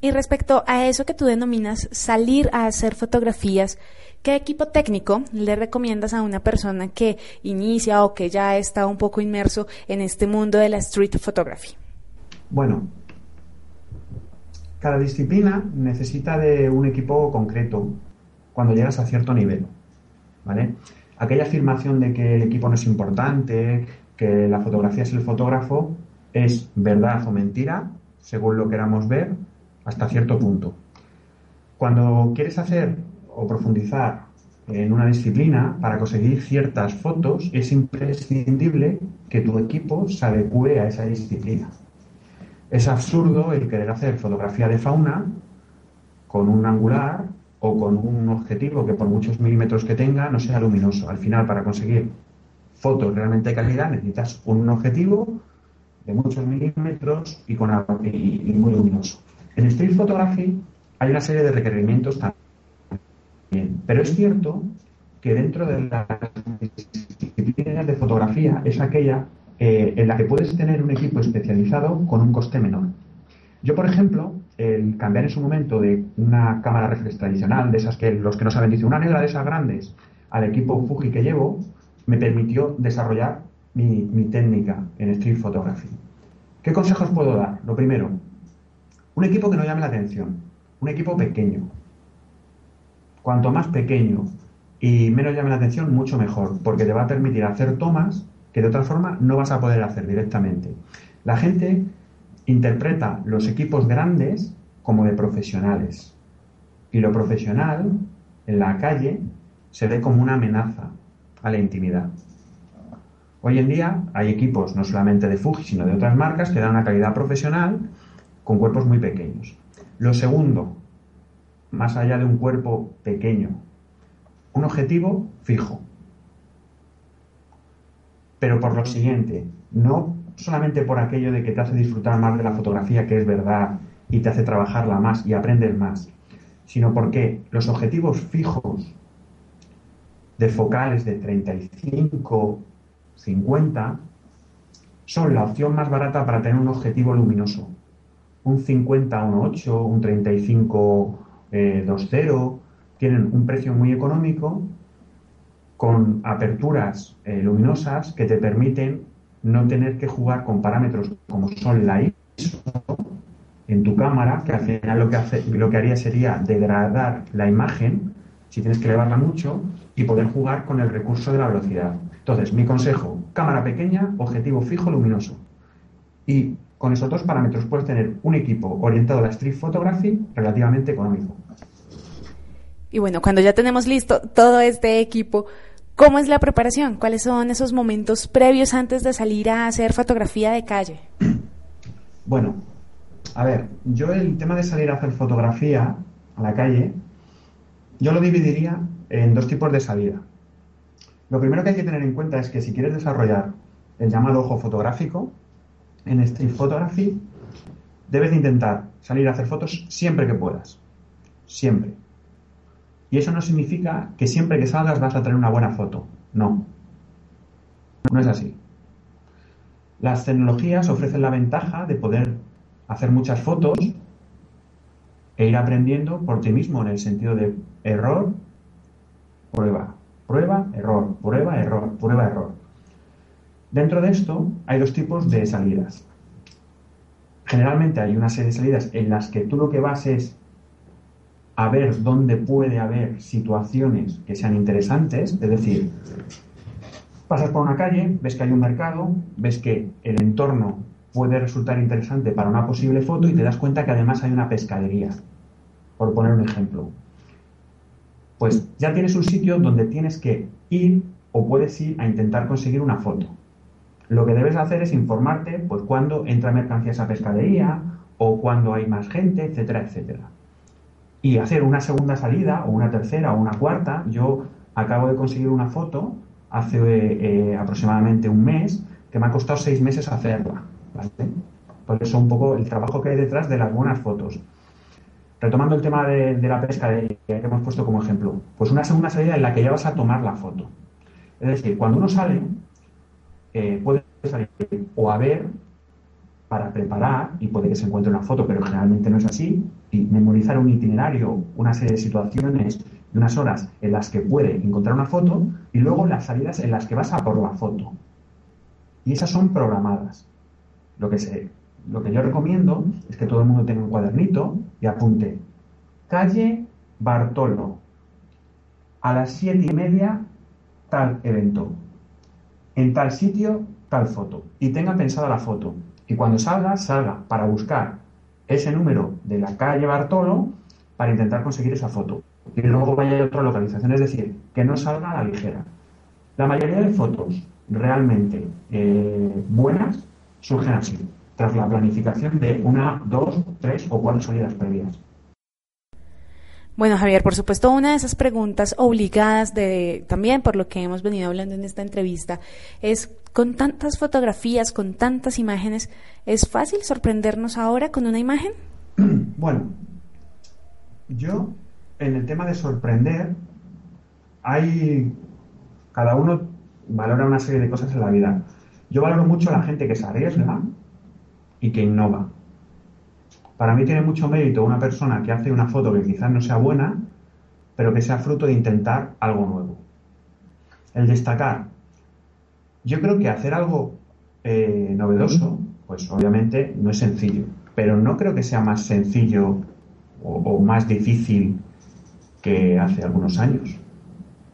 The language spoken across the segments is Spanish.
Y respecto a eso que tú denominas salir a hacer fotografías, ¿qué equipo técnico le recomiendas a una persona que inicia o que ya está un poco inmerso en este mundo de la street photography? Bueno, cada disciplina necesita de un equipo concreto cuando llegas a cierto nivel, ¿vale? Aquella afirmación de que el equipo no es importante, que la fotografía es el fotógrafo, es verdad o mentira, según lo queramos ver, hasta cierto punto. Cuando quieres hacer o profundizar en una disciplina, para conseguir ciertas fotos es imprescindible que tu equipo se adecue a esa disciplina. Es absurdo el querer hacer fotografía de fauna con un angular o con un objetivo que por muchos milímetros que tenga no sea luminoso. Al final, para conseguir fotos realmente de calidad necesitas un objetivo de muchos milímetros y, con, y, muy luminoso. En Street Photography hay una serie de requerimientos también, pero es cierto que dentro de las disciplinas de fotografía es aquella eh, en la que puedes tener un equipo especializado con un coste menor. Yo, por ejemplo, el cambiar en su momento de una cámara reflex tradicional, de esas que los que no saben dicen una negra de esas grandes, al equipo Fuji que llevo, me permitió desarrollar mi, mi técnica en street photography. ¿Qué consejos puedo dar? Lo primero, un equipo que no llame la atención, un equipo pequeño. Cuanto más pequeño y menos llame la atención, mucho mejor, porque te va a permitir hacer tomas que de otra forma no vas a poder hacer directamente. La gente interpreta los equipos grandes como de profesionales y lo profesional en la calle se ve como una amenaza a la intimidad. Hoy en día hay equipos no solamente de Fuji, sino de otras marcas que dan una calidad profesional con cuerpos muy pequeños. Lo segundo, más allá de un cuerpo pequeño, un objetivo fijo pero por lo siguiente, no solamente por aquello de que te hace disfrutar más de la fotografía, que es verdad, y te hace trabajarla más y aprender más, sino porque los objetivos fijos de focales de 35, 50, son la opción más barata para tener un objetivo luminoso. Un 50 1.8, un 35 2.0, tienen un precio muy económico con aperturas eh, luminosas que te permiten no tener que jugar con parámetros como son la ISO en tu cámara, que al final lo que, hace, lo que haría sería degradar la imagen, si tienes que elevarla mucho, y poder jugar con el recurso de la velocidad. Entonces, mi consejo, cámara pequeña, objetivo fijo, luminoso. Con esos dos parámetros puedes tener un equipo orientado a la street photography relativamente económico. Y bueno, cuando ya tenemos listo todo este equipo, ¿cómo es la preparación? ¿Cuáles son esos momentos previos antes de salir a hacer fotografía de calle? Bueno, a ver, yo el tema de salir a hacer fotografía a la calle, yo lo dividiría en dos tipos de salida. Lo primero que hay que tener en cuenta es que si quieres desarrollar el llamado ojo fotográfico en street photography, debes de intentar salir a hacer fotos siempre que puedas. Siempre. Y eso no significa que siempre que salgas vas a tener una buena foto. No. No es así. Las tecnologías ofrecen la ventaja de poder hacer muchas fotos e ir aprendiendo por ti mismo en el sentido de error, prueba, prueba, error, prueba, error, prueba, error. Dentro de esto hay dos tipos de salidas. Generalmente hay una serie de salidas en las que tú lo que vas es a ver dónde puede haber situaciones que sean interesantes, es decir, pasas por una calle, ves que hay un mercado, ves que el entorno puede resultar interesante para una posible foto y te das cuenta que además hay una pescadería, por poner un ejemplo. Pues ya tienes un sitio donde tienes que ir o puedes ir a intentar conseguir una foto. Lo que debes hacer es informarte pues cuando entra mercancía a esa pescadería o cuando hay más gente, etcétera, etcétera y hacer una segunda salida o una tercera o una cuarta. Yo acabo de conseguir una foto hace eh, aproximadamente un mes que me ha costado seis meses hacerla. Por eso un poco el trabajo que hay detrás de las buenas fotos. Retomando el tema de, la pesca que hemos puesto como ejemplo, pues una segunda salida en la que ya vas a tomar la foto. Es decir, cuando uno sale, eh, puede salir o a ver para preparar, y puede que se encuentre una foto, pero generalmente no es así, y memorizar un itinerario, una serie de situaciones de unas horas en las que puede encontrar una foto, y luego las salidas en las que vas a por la foto. Y esas son programadas. Lo que, se, lo que yo recomiendo es que todo el mundo tenga un cuadernito y apunte calle Bartolo, a las siete y media tal evento, en tal sitio tal foto, y tenga pensada la foto. Y cuando salga, salga para buscar ese número de la calle Bartolo para intentar conseguir esa foto. Y luego vaya a otra localización, es decir, que no salga a la ligera. La mayoría de fotos realmente eh, buenas surgen así, tras la planificación de una, dos, tres o cuatro salidas previas. Bueno, Javier, por supuesto, una de esas preguntas obligadas de también por lo que hemos venido hablando en esta entrevista es con tantas fotografías, con tantas imágenes, ¿es fácil sorprendernos ahora con una imagen? Bueno, yo en el tema de sorprender hay cada uno valora una serie de cosas en la vida. Yo valoro mucho a la gente que se arriesga y que innova. Para mí tiene mucho mérito una persona que hace una foto que quizás no sea buena, pero que sea fruto de intentar algo nuevo. El destacar. Yo creo que hacer algo eh, novedoso, pues obviamente no es sencillo, pero no creo que sea más sencillo o, o más difícil que hace algunos años.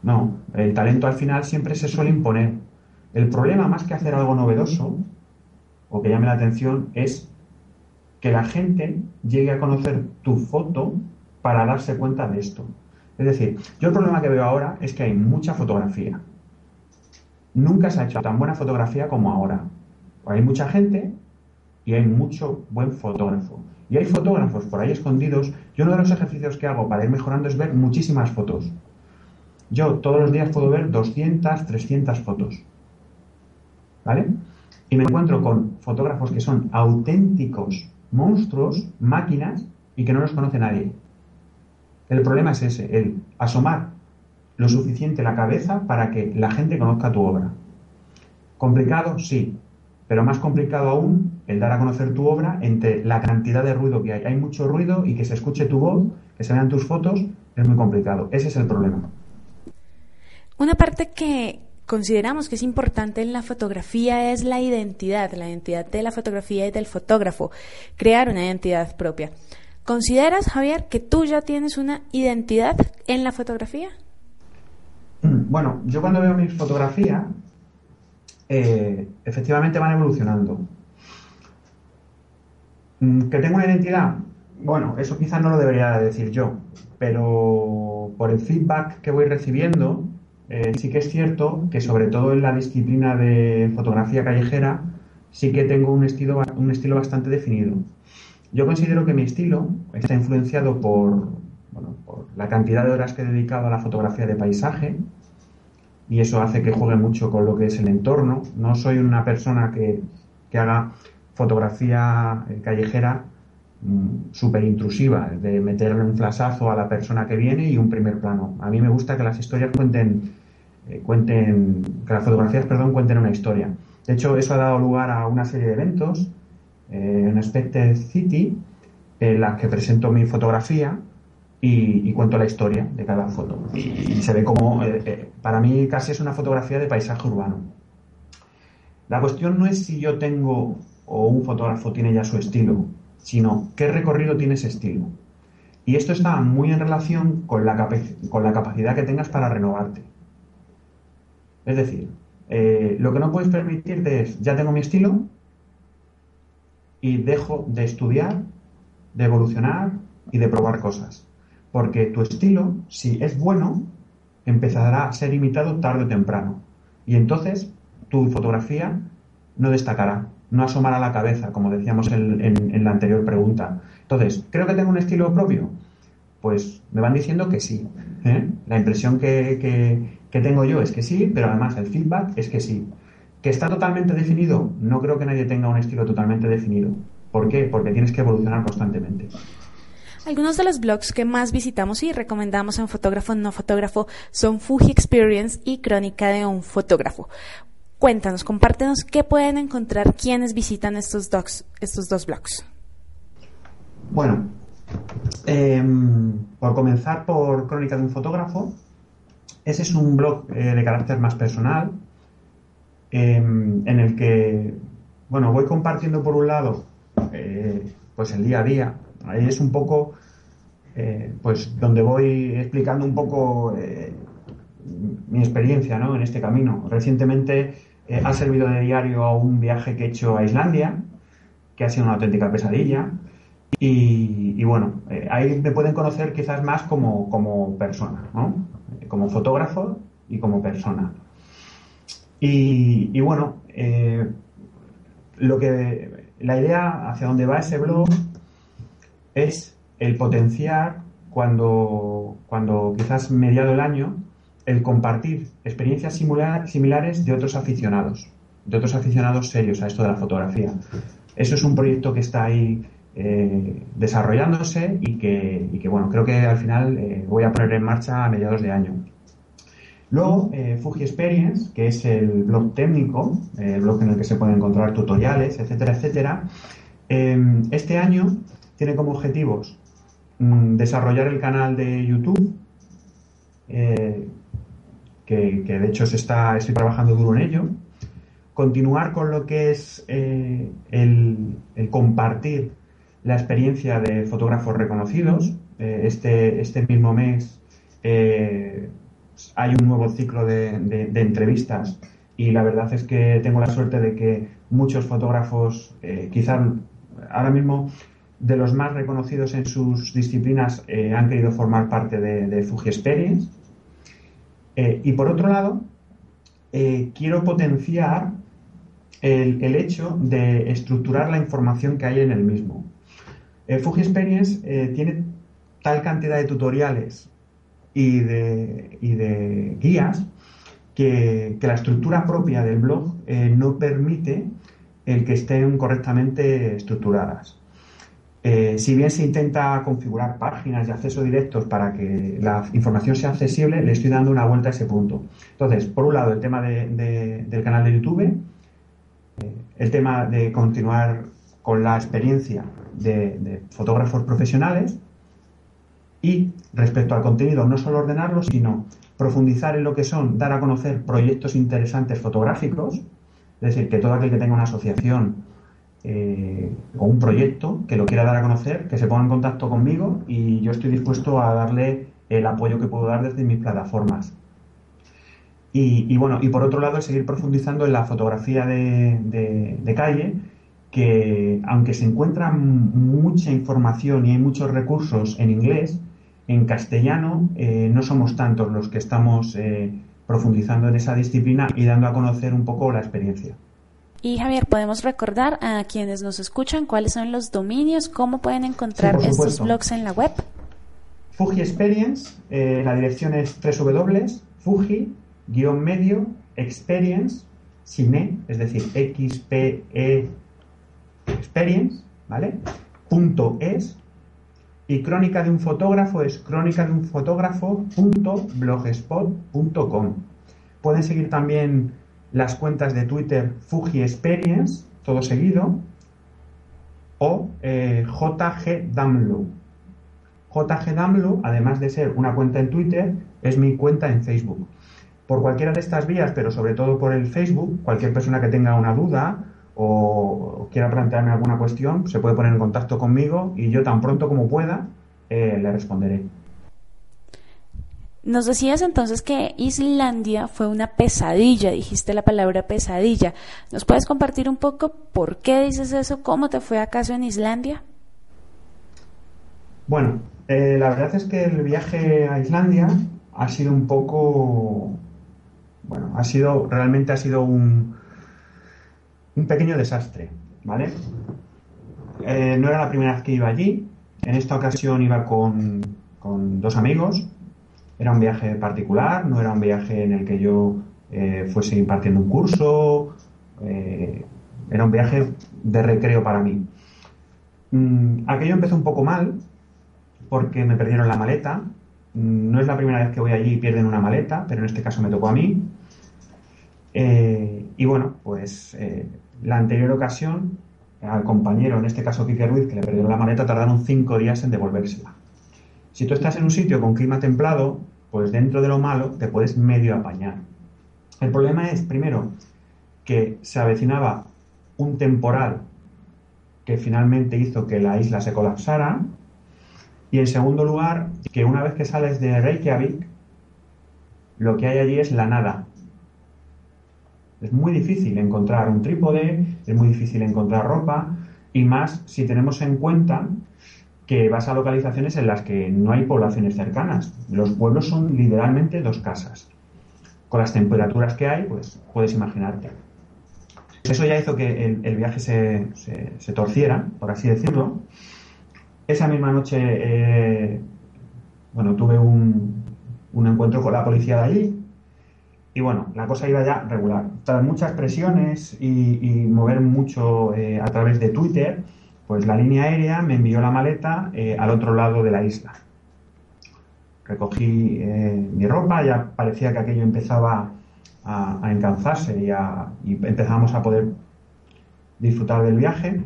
No, el talento al final siempre se suele imponer. El problema más que hacer algo novedoso o que llame la atención es que la gente llegue a conocer tu foto para darse cuenta de esto. Es decir, yo el problema que veo ahora es que hay mucha fotografía. Nunca se ha hecho tan buena fotografía como ahora. Hay mucha gente y hay mucho buen fotógrafo. Y hay fotógrafos por ahí escondidos. Yo uno de los ejercicios que hago para ir mejorando es ver muchísimas fotos. Yo todos los días puedo ver 200, 300 fotos. ¿Vale? Y me encuentro con fotógrafos que son auténticos monstruos, máquinas, y que no los conoce nadie. El problema es ese, el asomar lo suficiente la cabeza para que la gente conozca tu obra. Complicado, sí, pero más complicado aún el dar a conocer tu obra entre la cantidad de ruido que hay. Hay mucho ruido y que se escuche tu voz, que se vean tus fotos, es muy complicado. Ese es el problema. Una parte que, consideramos que es importante en la fotografía es la identidad, la identidad de la fotografía y del fotógrafo, crear una identidad propia. ¿Consideras, Javier, que tú ya tienes una identidad en la fotografía? Mm, bueno, yo cuando veo mis fotografías, eh, efectivamente van evolucionando. Mm, ¿Que tengo una identidad? Bueno, eso quizás no lo debería decir yo, pero por el feedback que voy recibiendo, eh, sí que es cierto que sobre todo en la disciplina de fotografía callejera sí que tengo un estilo, un estilo bastante definido. Yo considero que mi estilo está influenciado por, por la cantidad de horas que he dedicado a la fotografía de paisaje y eso hace que juegue mucho con lo que es el entorno. No soy una persona que, que haga fotografía eh, callejera mm, súper intrusiva, de meterle un flasazo a la persona que viene y un primer plano. A mí me gusta que las historias cuenten eh, cuenten, que las fotografías, perdón, cuenten una historia. De hecho, eso ha dado lugar a una serie de eventos eh, en Expected City en las que presento mi fotografía y, cuento la historia de cada foto. Y, se ve como, eh, para mí casi es una fotografía de paisaje urbano. La cuestión no es si yo tengo o un fotógrafo tiene ya su estilo, sino qué recorrido tiene ese estilo. Y esto está muy en relación con la, con la capacidad que tengas para renovarte. Es decir, eh, lo que no puedes permitirte es, ya tengo mi estilo y dejo de estudiar, de evolucionar y de probar cosas. Porque tu estilo, si es bueno, empezará a ser imitado tarde o temprano. Y entonces tu fotografía no destacará, no asomará la cabeza, como decíamos en, la anterior pregunta. Entonces, ¿creo que tengo un estilo propio? Pues me van diciendo que sí. ¿eh? La impresión que, que tengo yo es que sí, pero además el feedback es que sí. ¿Que está totalmente definido? No creo que nadie tenga un estilo totalmente definido. ¿Por qué? Porque tienes que evolucionar constantemente. Algunos de los blogs que más visitamos y recomendamos en Fotógrafo No Fotógrafo son Fuji Experience y Crónica de un Fotógrafo. Cuéntanos, compártenos qué pueden encontrar quienes visitan estos, docs, estos dos blogs. Bueno, em, por comenzar por Crónica de un fotógrafo, ese es un blog eh, de carácter más personal, em, en el que, bueno, voy compartiendo por un lado, eh, pues el día a día. Ahí es un poco, eh, pues donde voy explicando un poco mi experiencia, ¿no? En este camino. Recientemente ha servido de diario a un viaje que he hecho a Islandia, que ha sido una auténtica pesadilla. Y, bueno, ahí me pueden conocer quizás más como, como persona, ¿no? como fotógrafo y como persona. Y, bueno, eh, lo que la idea hacia donde va ese blog es el potenciar cuando, cuando quizás mediado el año, el compartir experiencias similares de otros aficionados, de otros aficionados serios a esto de la fotografía. Eso es un proyecto que está ahí eh, desarrollándose y que, bueno, creo que al final eh, voy a poner en marcha a mediados de año. Luego, eh, Fuji Experience, que es el blog técnico, el blog en el que se pueden encontrar tutoriales, etcétera, etcétera. este año tiene como objetivos mm, desarrollar el canal de YouTube, que, de hecho se está, estoy trabajando duro en ello, continuar con lo que es el, el compartir la experiencia de fotógrafos reconocidos. Eh, este, este mismo mes eh, hay un nuevo ciclo de, entrevistas y la verdad es que tengo la suerte de que muchos fotógrafos, eh, quizás ahora mismo de los más reconocidos en sus disciplinas, han querido formar parte de, Fuji Experience. Y por otro lado, quiero potenciar el, hecho de estructurar la información que hay en el mismo. Eh, Fuji Experience eh, tiene tal cantidad de tutoriales y de, guías que, la estructura propia del blog eh, no permite el que estén correctamente estructuradas. Si bien se intenta configurar páginas de acceso directos para que la información sea accesible, le estoy dando una vuelta a ese punto. Entonces, por un lado, el tema del canal de YouTube, el tema de continuar con la experiencia de, fotógrafos profesionales y respecto al contenido, no solo ordenarlo, sino profundizar en lo que son, dar a conocer proyectos interesantes fotográficos, es decir, que todo aquel que tenga una asociación eh, o un proyecto que lo quiera dar a conocer, que se ponga en contacto conmigo y yo estoy dispuesto a darle el apoyo que puedo dar desde mis plataformas. Y, bueno, y por otro lado, seguir profundizando en la fotografía de calle, que aunque se encuentra mucha información y hay muchos recursos en inglés, en castellano eh, no somos tantos los que estamos eh, profundizando en esa disciplina y dando a conocer un poco la experiencia. Y Javier, ¿podemos recordar a quienes nos escuchan cuáles son los dominios, cómo pueden encontrar estos blogs en la web? Fuji Experience, eh, la dirección es www.fuji-medio experience, sin e, es decir, x p e experience, ¿vale? Punto es. Y crónica de un fotógrafo es crónica de un fotógrafo.blogspot.com. Pueden seguir también las cuentas de Twitter Fuji Experience, todo seguido, o eh, JG Damlo. JG Damlo, además de ser una cuenta en Twitter, es mi cuenta en Facebook. Por cualquiera de estas vías, pero sobre todo por el Facebook, cualquier persona que tenga una duda o quiera plantearme alguna cuestión, se puede poner en contacto conmigo y yo tan pronto como pueda eh, le responderé. Nos decías entonces que Islandia fue una pesadilla, dijiste la palabra pesadilla. ¿Nos puedes compartir un poco por qué dices eso? ¿Cómo te fue acaso en Islandia? Bueno, eh, la verdad es que el viaje a Islandia ha sido un poco, bueno, ha sido, realmente ha sido un, un pequeño desastre, ¿vale? Eh, no era la primera vez que iba allí. En esta ocasión iba con, dos amigos. Era un viaje particular, no era un viaje en el que yo eh, fuese impartiendo un curso. Eh, era un viaje de recreo para mí. Mm, aquello empezó un poco mal porque me perdieron la maleta. Mm, no es la primera vez que voy allí y pierden una maleta, pero en este caso me tocó a mí. y bueno, pues eh, la anterior ocasión, al compañero, en este caso Quique Ruiz, que le perdió la maleta, tardaron cinco días en devolvérsela. Si tú estás en un sitio con clima templado, pues dentro de lo malo te puedes medio apañar. El problema es, primero, que se avecinaba un temporal que finalmente hizo que la isla se colapsara. Y en segundo lugar, que una vez que sales de Reykjavik, lo que hay allí es la nada. Es muy difícil encontrar un trípode, es muy difícil encontrar ropa, y más si tenemos en cuenta que vas a localizaciones en las que no hay poblaciones cercanas. Los pueblos son literalmente dos casas. Con las temperaturas que hay, pues puedes imaginarte. Eso ya hizo que el, viaje se, torciera, por así decirlo. Esa misma noche, eh, bueno, tuve un, encuentro con la policía de allí. Y bueno, la cosa iba ya regular. Tras muchas presiones y, mover mucho eh, a través de Twitter, pues la línea aérea me envió la maleta eh, al otro lado de la isla. Recogí mi ropa, ya parecía que aquello empezaba a, a y, empezamos a poder disfrutar del viaje,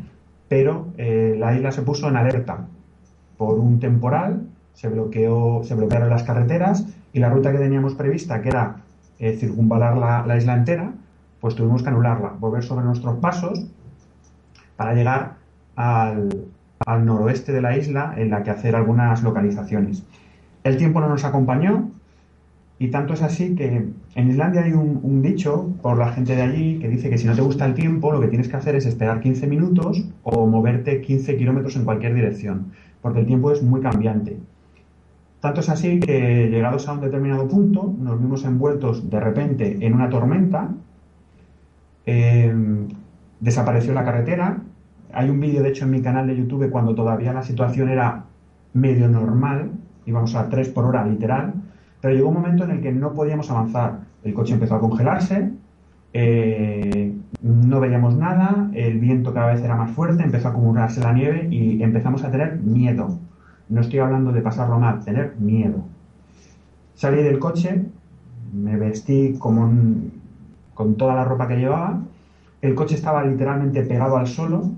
pero eh, la isla se puso en alerta por un temporal, se, bloqueó, se bloquearon las carreteras y la ruta que teníamos prevista, que era eh, circunvalar la, isla entera, pues tuvimos que anularla, volver sobre nuestros pasos para llegar al, noroeste de la isla en la que hacer algunas localizaciones. El tiempo no nos acompañó, y tanto es así que en Islandia hay un, dicho por la gente de allí que dice que si no te gusta el tiempo, lo que tienes que hacer es esperar 15 minutos o moverte 15 kilómetros en cualquier dirección, porque el tiempo es muy cambiante. Tanto es así que llegados a un determinado punto, nos vimos envueltos de repente en una tormenta, eh, desapareció la carretera. Hay un vídeo, de hecho, en mi canal de YouTube cuando todavía la situación era medio normal, íbamos a 3 por hora literal pero llegó un momento en el que no podíamos avanzar. El coche empezó a congelarse, eh, no veíamos nada, el viento cada vez era más fuerte, empezó a acumularse la nieve y empezamos a tener miedo. No estoy hablando de pasarlo mal, tener miedo. Salí del coche, me vestí como con toda la ropa que llevaba. El coche estaba literalmente pegado al suelo,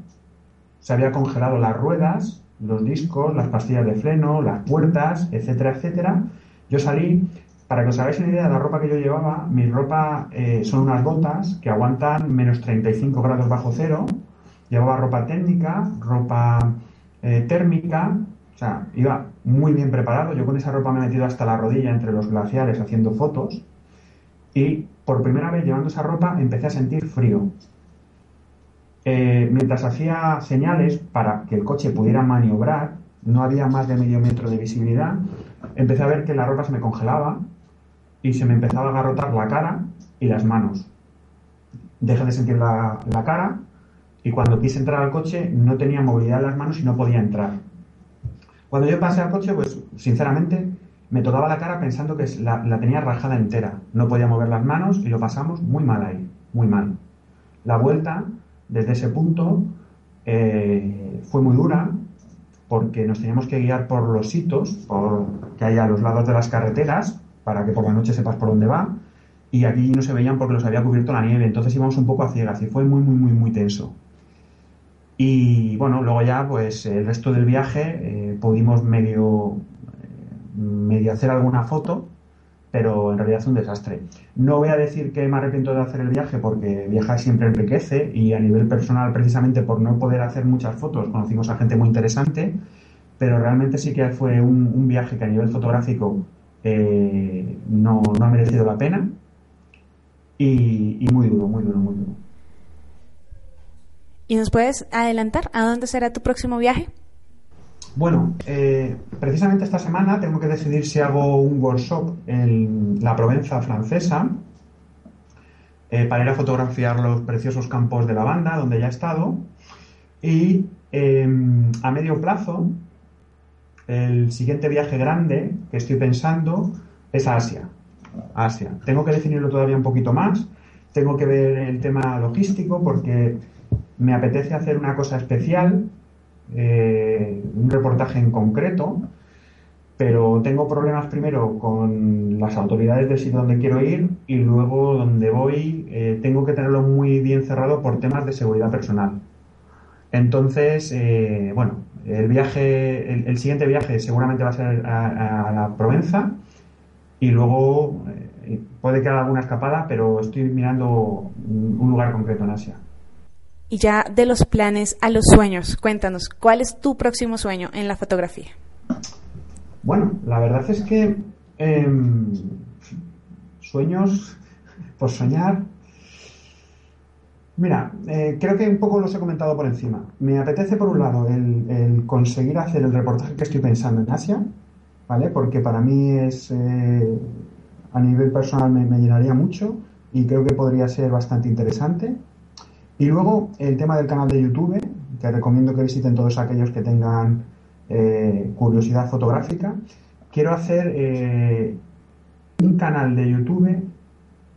se había congelado las ruedas, los discos, las pastillas de freno, las puertas, etcétera, etcétera. Yo salí, para que os hagáis una idea de la ropa que yo llevaba, mi ropa eh, son unas botas que aguantan menos 35 grados bajo cero. Llevaba ropa técnica, ropa eh, térmica, o sea, iba muy bien preparado. Yo con esa ropa me he metido hasta la rodilla entre los glaciares haciendo fotos. Y por primera vez llevando esa ropa empecé a sentir frío. Eh, mientras hacía señales para que el coche pudiera maniobrar, no había más de medio metro de visibilidad, empecé a ver que la ropa se me congelaba y se me empezaba a agarrotar la cara y las manos. Dejé de sentir la, cara y cuando quise entrar al coche no tenía movilidad en las manos y no podía entrar. Cuando yo pasé al coche, pues sinceramente me tocaba la cara pensando que la, tenía rajada entera. No podía mover las manos y lo pasamos muy mal ahí, muy mal. La vuelta desde ese punto eh, fue muy dura, porque nos teníamos que guiar por los hitos por, que hay a los lados de las carreteras para que por la noche sepas por dónde va y aquí no se veían porque los había cubierto la nieve, entonces íbamos un poco a ciegas y fue muy, muy, muy, muy tenso. Y bueno, luego ya pues el resto del viaje eh, pudimos medio, eh, medio hacer alguna foto, pero en realidad es un desastre. No voy a decir que me arrepiento de hacer el viaje porque viajar siempre enriquece y a nivel personal precisamente por no poder hacer muchas fotos conocimos a gente muy interesante, pero realmente sí que fue un, viaje que a nivel fotográfico eh, no, ha merecido la pena y, muy duro, muy duro, muy duro. ¿Y nos puedes adelantar a dónde será tu próximo viaje? Bueno, eh, precisamente esta semana tengo que decidir si hago un workshop en la Provenza francesa eh, para ir a fotografiar los preciosos campos de lavanda donde ya he estado. Y em, a medio plazo, el siguiente viaje grande que estoy pensando es a Asia. Asia. Tengo que definirlo todavía un poquito más. Tengo que ver el tema logístico porque me apetece hacer una cosa especial eh, un reportaje en concreto, pero tengo problemas primero con las autoridades del sitio donde quiero ir y luego donde voy eh, tengo que tenerlo muy bien cerrado por temas de seguridad personal. Entonces, eh, bueno, el viaje, el, siguiente viaje seguramente va a ser a, la Provenza y luego puede que haga alguna escapada, pero estoy mirando un lugar concreto en Asia. Y ya de los planes a los sueños, cuéntanos, ¿cuál es tu próximo sueño en la fotografía? Bueno, la verdad es que em, sueños, por soñar. Mira, eh, creo que un poco los he comentado por encima. Me apetece, por un lado, el, conseguir hacer el reportaje que estoy pensando en Asia, ¿vale? Porque para mí es, eh, a nivel personal, me llenaría mucho y creo que podría ser bastante interesante. Y luego el tema del canal de YouTube, que recomiendo que visiten todos aquellos que tengan eh, curiosidad fotográfica, quiero hacer eh, un canal de YouTube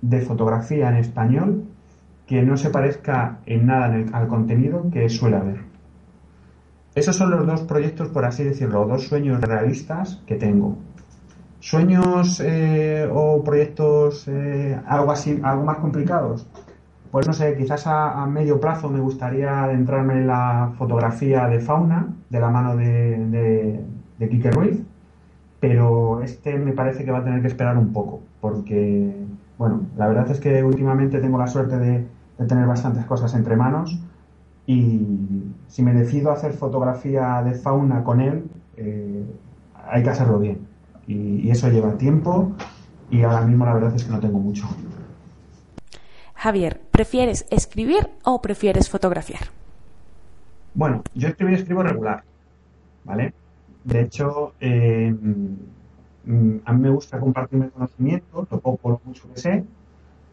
de fotografía en español que no se parezca en nada al contenido que suele haber. Esos son los dos proyectos, por así decirlo, dos sueños realistas que tengo. Sueños eh, o proyectos algo así, algo más complicados. Pues no sé, quizás a, medio plazo me gustaría adentrarme en la fotografía de fauna de la mano de, de, Quique Ruiz, pero este me parece que va a tener que esperar un poco, porque, bueno, la verdad es que últimamente tengo la suerte de, tener bastantes cosas entre manos y si me decido hacer fotografía de fauna con él, eh, hay que hacerlo bien. y eso lleva tiempo y ahora mismo la verdad es que no tengo mucho. Javier, ¿prefieres escribir o prefieres fotografiar? Bueno, yo escribir escribo regular, ¿vale? De hecho, eh, mm, a mí me gusta compartirme conocimiento, lo poco lo mucho que sé,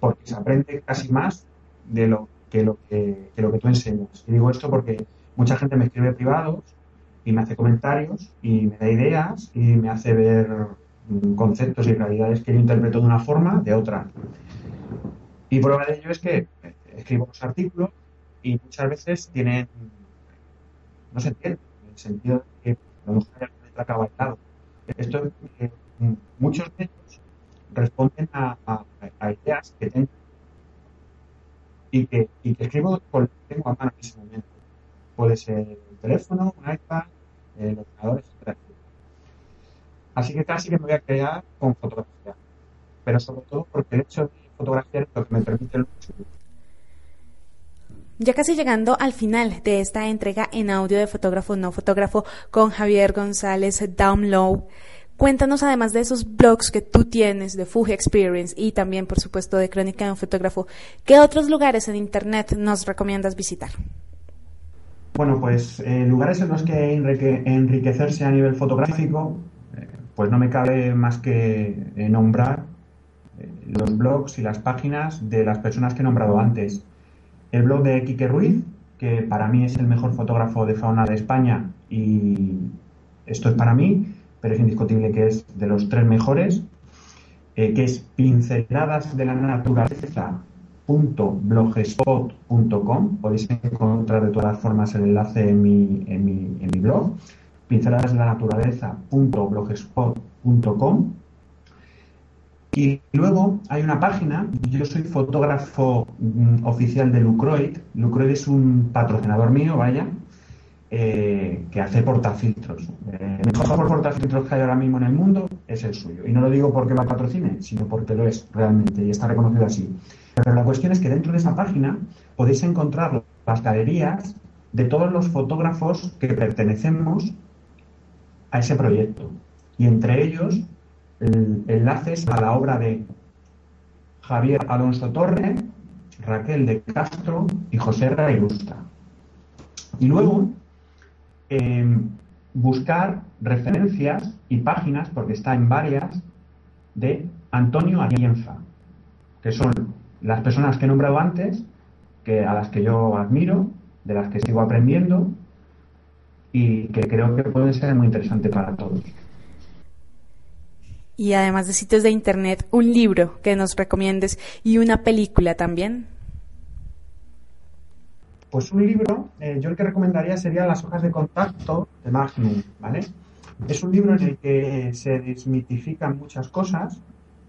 porque se aprende casi más de lo que lo que, lo que tú enseñas. Y digo esto porque mucha gente me escribe privados y me hace comentarios y me da ideas y me hace ver mm, conceptos y realidades que yo interpreto de una forma, de otra. Y prueba de ello es que escribo los artículos y muchas veces tienen, no se entiende, en el sentido de que no hay alguna letra que bailado. Esto es que muchos de ellos responden a, ideas que tengo y que, y que escribo con lo que tengo a mano en ese momento. Puede ser el teléfono, un iPad, el ordenador, etc. Así que casi que me voy a crear con fotografía. Pero sobre todo porque el hecho de fotografiar lo que me permite el ya casi llegando al final de esta entrega en audio de fotógrafo no fotógrafo con Javier González Downlow. Cuéntanos además de esos blogs que tú tienes de Fuji Experience y también por supuesto de Crónica de un fotógrafo, ¿qué otros lugares en internet nos recomiendas visitar? Bueno, pues eh, lugares en los que enriquecerse a nivel fotográfico, eh, pues no me cabe más que eh, nombrar los blogs y las páginas de las personas que he nombrado antes. El blog de Quique Ruiz, que para mí es el mejor fotógrafo de fauna de España y esto es para mí, pero es indiscutible que es de los tres mejores, eh, que es pinceladas de la naturaleza.blogspot.com. Podéis encontrar de todas formas el enlace en mi, en mi, en mi blog, pinceladas de la naturaleza.blogspot.com y luego hay una página, yo soy fotógrafo mm, oficial de Lucroid. Lucroid es un patrocinador mío, vaya, eh, que hace portafiltros. Eh, el mejor portafiltros que hay ahora mismo en el mundo es el suyo. Y no lo digo porque lo patrocine, sino porque lo es realmente y está reconocido así. Pero la cuestión es que dentro de esa página podéis encontrar las galerías de todos los fotógrafos que pertenecemos a ese proyecto. Y entre ellos enlaces a la obra de Javier Alonso Torre, Raquel de Castro y José Rairusta. Y luego em, buscar referencias y páginas, porque está en varias, de Antonio Arienza, que son las personas que he nombrado antes, que, a las que yo admiro, de las que sigo aprendiendo y que creo que pueden ser muy interesantes para todos y además de sitios de internet, un libro que nos recomiendes y una película también. Pues un libro, eh, yo el que recomendaría sería Las hojas de contacto de Magnum, ¿vale? Es un libro en el que se desmitifican muchas cosas,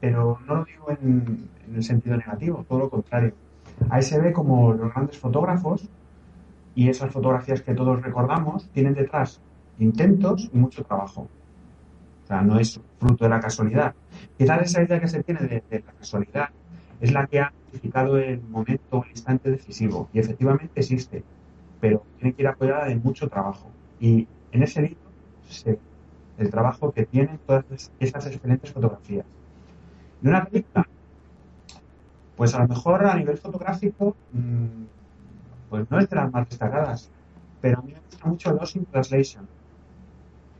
pero no lo digo en, el sentido negativo, todo lo contrario. Ahí se ve como los grandes fotógrafos y esas fotografías que todos recordamos tienen detrás intentos y mucho trabajo. No es fruto de la casualidad. Quizás esa idea que se tiene de, la casualidad es la que ha significado el momento, el instante decisivo. Y efectivamente existe, pero tiene que ir apoyada de mucho trabajo. Y en ese libro se el trabajo que tienen todas esas excelentes fotografías. Y una película, pues a lo mejor a nivel fotográfico, mm, pues no es de las más destacadas, pero a mí me gusta mucho Lost in Translation.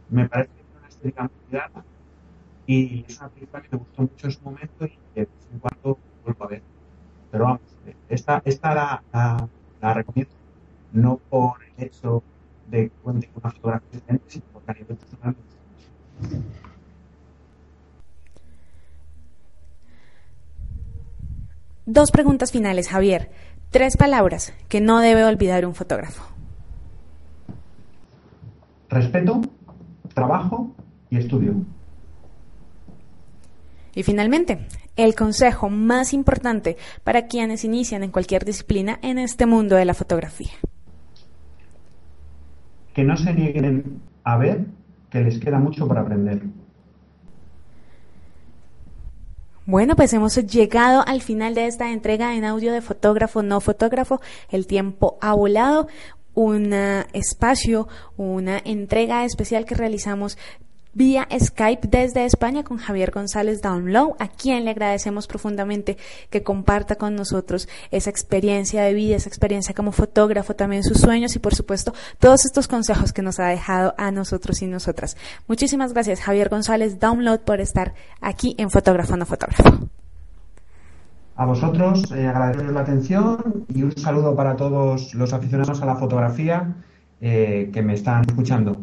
Me parece y es una película que me gustó mucho en su momento y que de vez en cuando vuelvo a ver. Pero vamos, esta, esta la, la, recomiendo no por el hecho de que cuente con una fotografía excelente, sino porque a nivel personal Dos preguntas finales, Javier. Tres palabras que no debe olvidar un fotógrafo. Respeto, trabajo y estudio. Y finalmente, el consejo más importante para quienes inician en cualquier disciplina en este mundo de la fotografía. Que no se nieguen a ver que les queda mucho por aprender. Bueno, pues hemos llegado al final de esta entrega en audio de fotógrafo, no fotógrafo. El tiempo ha volado. Un espacio, una entrega especial que realizamos vía Skype desde España con Javier González Download, a quien le agradecemos profundamente que comparta con nosotros esa experiencia de vida, esa experiencia como fotógrafo, también sus sueños y por supuesto todos estos consejos que nos ha dejado a nosotros y nosotras. Muchísimas gracias Javier González Download por estar aquí en Fotógrafo no Fotógrafo. A vosotros eh, agradeceros la atención y un saludo para todos los aficionados a la fotografía eh, que me están escuchando.